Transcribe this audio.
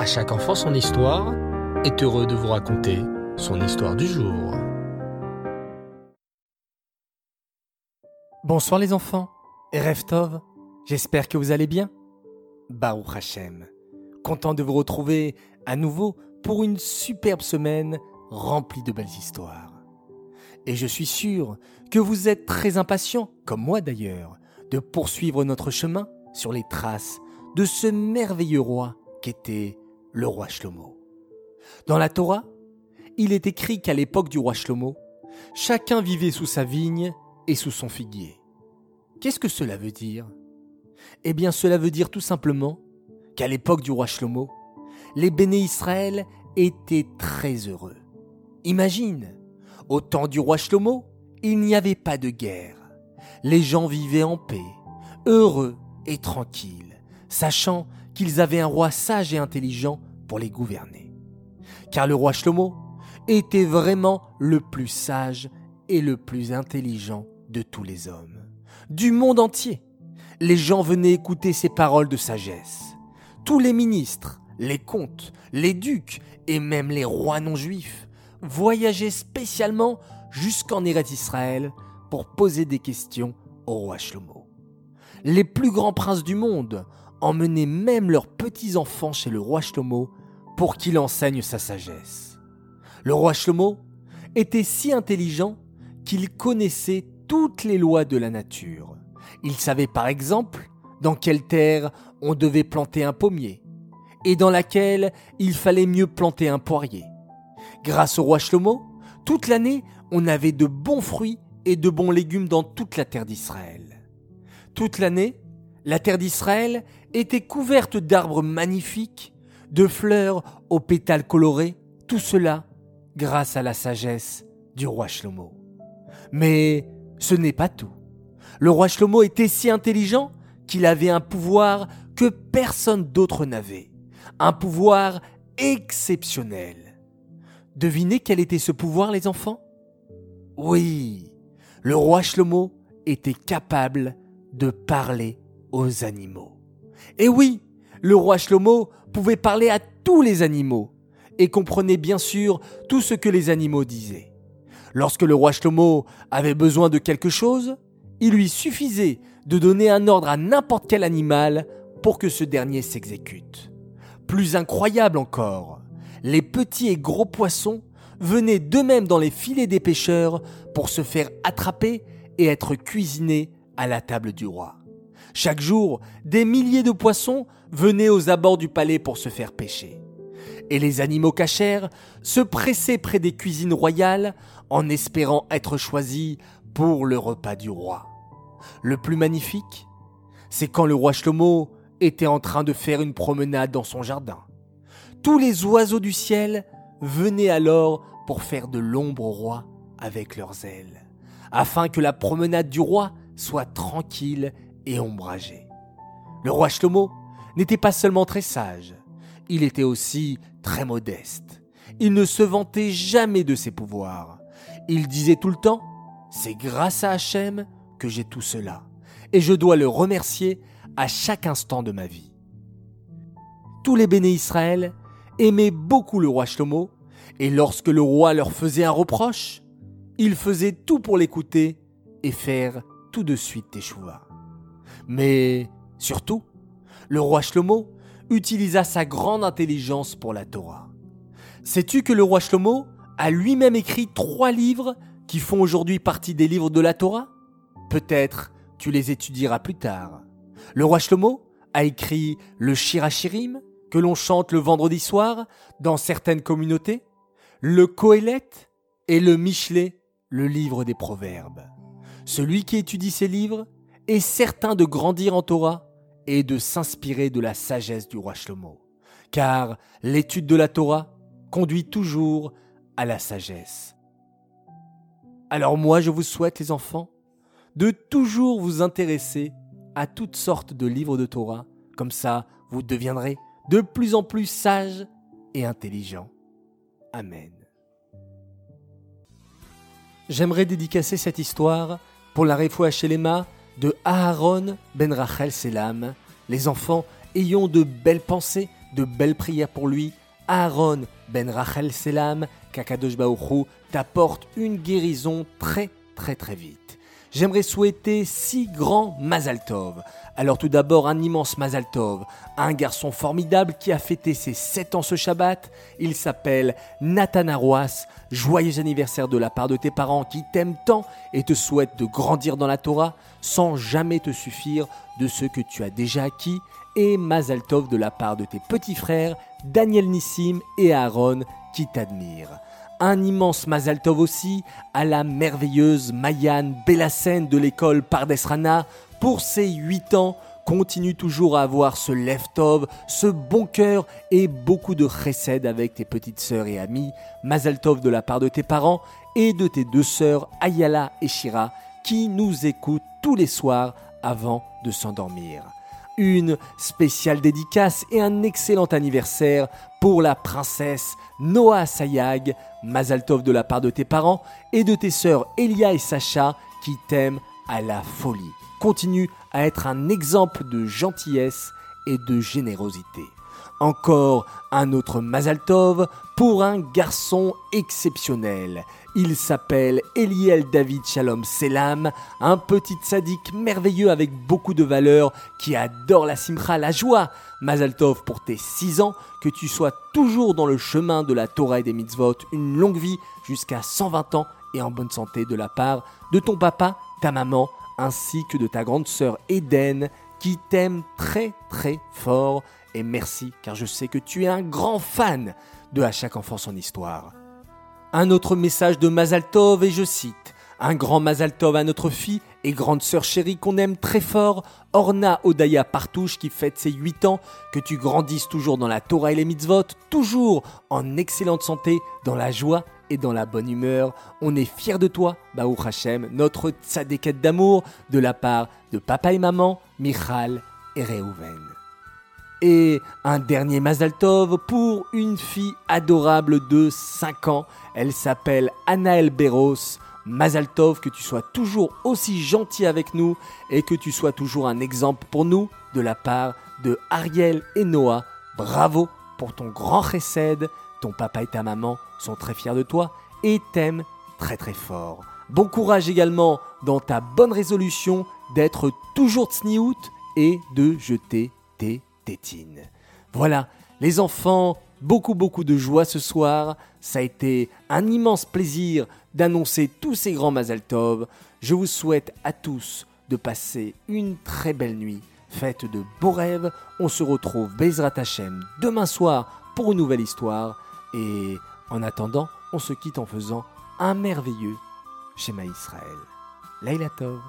À chaque enfant son histoire est heureux de vous raconter son histoire du jour. Bonsoir les enfants, Reftov, j'espère que vous allez bien. Baruch Hashem, content de vous retrouver à nouveau pour une superbe semaine remplie de belles histoires. Et je suis sûr que vous êtes très impatients, comme moi d'ailleurs, de poursuivre notre chemin sur les traces de ce merveilleux roi qu'était le roi Shlomo. Dans la Torah, il est écrit qu'à l'époque du roi Shlomo, chacun vivait sous sa vigne et sous son figuier. Qu'est-ce que cela veut dire? Eh bien, cela veut dire tout simplement qu'à l'époque du roi Shlomo, les béné Israël étaient très heureux. Imagine, au temps du roi Shlomo, il n'y avait pas de guerre. Les gens vivaient en paix, heureux et tranquilles, sachant qu'ils avaient un roi sage et intelligent pour les gouverner. Car le roi Shlomo était vraiment le plus sage et le plus intelligent de tous les hommes. Du monde entier, les gens venaient écouter ses paroles de sagesse. Tous les ministres, les comtes, les ducs et même les rois non juifs voyageaient spécialement jusqu'en Eretz Israël pour poser des questions au roi Shlomo. Les plus grands princes du monde emmenaient même leurs petits-enfants chez le roi Shlomo pour qu'il enseigne sa sagesse. Le roi Shlomo était si intelligent qu'il connaissait toutes les lois de la nature. Il savait par exemple dans quelle terre on devait planter un pommier et dans laquelle il fallait mieux planter un poirier. Grâce au roi Shlomo, toute l'année, on avait de bons fruits et de bons légumes dans toute la terre d'Israël. Toute l'année, la terre d'Israël était couverte d'arbres magnifiques, de fleurs aux pétales colorés, tout cela grâce à la sagesse du roi Shlomo. Mais ce n'est pas tout. Le roi Shlomo était si intelligent qu'il avait un pouvoir que personne d'autre n'avait. Un pouvoir exceptionnel. Devinez quel était ce pouvoir, les enfants? Oui, le roi Shlomo était capable de parler aux animaux. Et oui, le roi Shlomo pouvait parler à tous les animaux et comprenait bien sûr tout ce que les animaux disaient. Lorsque le roi Shlomo avait besoin de quelque chose, il lui suffisait de donner un ordre à n'importe quel animal pour que ce dernier s'exécute. Plus incroyable encore, les petits et gros poissons venaient d'eux-mêmes dans les filets des pêcheurs pour se faire attraper et être cuisinés à la table du roi. Chaque jour, des milliers de poissons venaient aux abords du palais pour se faire pêcher. Et les animaux cachers se pressaient près des cuisines royales en espérant être choisis pour le repas du roi. Le plus magnifique, c'est quand le roi Shlomo était en train de faire une promenade dans son jardin. Tous les oiseaux du ciel venaient alors pour faire de l'ombre au roi avec leurs ailes, afin que la promenade du roi soit tranquille et. Le roi Shlomo n'était pas seulement très sage, il était aussi très modeste. Il ne se vantait jamais de ses pouvoirs. Il disait tout le temps C'est grâce à Hachem que j'ai tout cela, et je dois le remercier à chaque instant de ma vie. Tous les béné Israël aimaient beaucoup le roi Shlomo, et lorsque le roi leur faisait un reproche, ils faisaient tout pour l'écouter et faire tout de suite échouva. Mais surtout, le roi Shlomo utilisa sa grande intelligence pour la Torah. Sais-tu que le roi Shlomo a lui-même écrit trois livres qui font aujourd'hui partie des livres de la Torah? Peut-être tu les étudieras plus tard. Le roi Shlomo a écrit le Shirachirim, que l'on chante le vendredi soir dans certaines communautés, le Kohelet et le Michelet, le livre des proverbes. Celui qui étudie ces livres certain de grandir en Torah et de s'inspirer de la sagesse du roi Shlomo. Car l'étude de la Torah conduit toujours à la sagesse. Alors moi, je vous souhaite, les enfants, de toujours vous intéresser à toutes sortes de livres de Torah. Comme ça, vous deviendrez de plus en plus sages et intelligents. Amen. J'aimerais dédicacer cette histoire pour la Refoua Shelema de Aaron ben Rachel Selam. Les enfants, ayons de belles pensées de belles prières pour lui. Aaron ben Rachel Selam, qu'Akadosh t'apporte une guérison très très très vite. J'aimerais souhaiter six grands Mazal Tov. Alors tout d'abord un immense Mazal Tov, un garçon formidable qui a fêté ses 7 ans ce Shabbat. Il s'appelle Nathan Arwas. Joyeux anniversaire de la part de tes parents qui t'aiment tant et te souhaitent de grandir dans la Torah sans jamais te suffire de ce que tu as déjà acquis. Et Mazal Tov de la part de tes petits frères Daniel Nissim et Aaron qui t'admirent un immense Mazal Tov aussi à la merveilleuse Mayan Bellassen de l'école Pardesrana pour ses 8 ans continue toujours à avoir ce Tov, ce bon cœur et beaucoup de chesed avec tes petites sœurs et amies, Mazal Tov de la part de tes parents et de tes deux sœurs Ayala et Shira qui nous écoutent tous les soirs avant de s'endormir une spéciale dédicace et un excellent anniversaire pour la princesse Noah Sayag, Mazaltov de la part de tes parents et de tes sœurs Elia et Sacha qui t'aiment à la folie. Continue à être un exemple de gentillesse et de générosité. Encore un autre Mazaltov pour un garçon exceptionnel. Il s'appelle Eliel David Shalom Selam, un petit sadique merveilleux avec beaucoup de valeur qui adore la simcha, la joie. Mazaltov pour tes 6 ans, que tu sois toujours dans le chemin de la Torah et des mitzvot, une longue vie jusqu'à 120 ans et en bonne santé de la part de ton papa, ta maman, ainsi que de ta grande sœur Eden qui t'aime très très fort et merci car je sais que tu es un grand fan de À chaque enfant son histoire. Un autre message de Mazaltov et je cite Un grand Mazaltov à notre fille et grande sœur chérie qu'on aime très fort, Orna Odaya Partouche qui fête ses 8 ans, que tu grandisses toujours dans la Torah et les mitzvot, toujours en excellente santé, dans la joie et dans la bonne humeur. On est fiers de toi, Baou Hashem, notre tzadéket d'amour, de la part de papa et maman, Michal et Reuven. Et un dernier Mazal Tov pour une fille adorable de 5 ans. Elle s'appelle Anaël Beros. Mazal Tov, que tu sois toujours aussi gentil avec nous et que tu sois toujours un exemple pour nous de la part de Ariel et Noah. Bravo pour ton grand recède. Ton papa et ta maman sont très fiers de toi et t'aiment très très fort. Bon courage également dans ta bonne résolution d'être toujours tsniout et de jeter tes Voilà, les enfants, beaucoup beaucoup de joie ce soir. Ça a été un immense plaisir d'annoncer tous ces grands Mazal Tov. Je vous souhaite à tous de passer une très belle nuit, faite de beaux rêves. On se retrouve Bezrat Hashem demain soir pour une nouvelle histoire. Et en attendant, on se quitte en faisant un merveilleux schéma Israël. Laila Tov.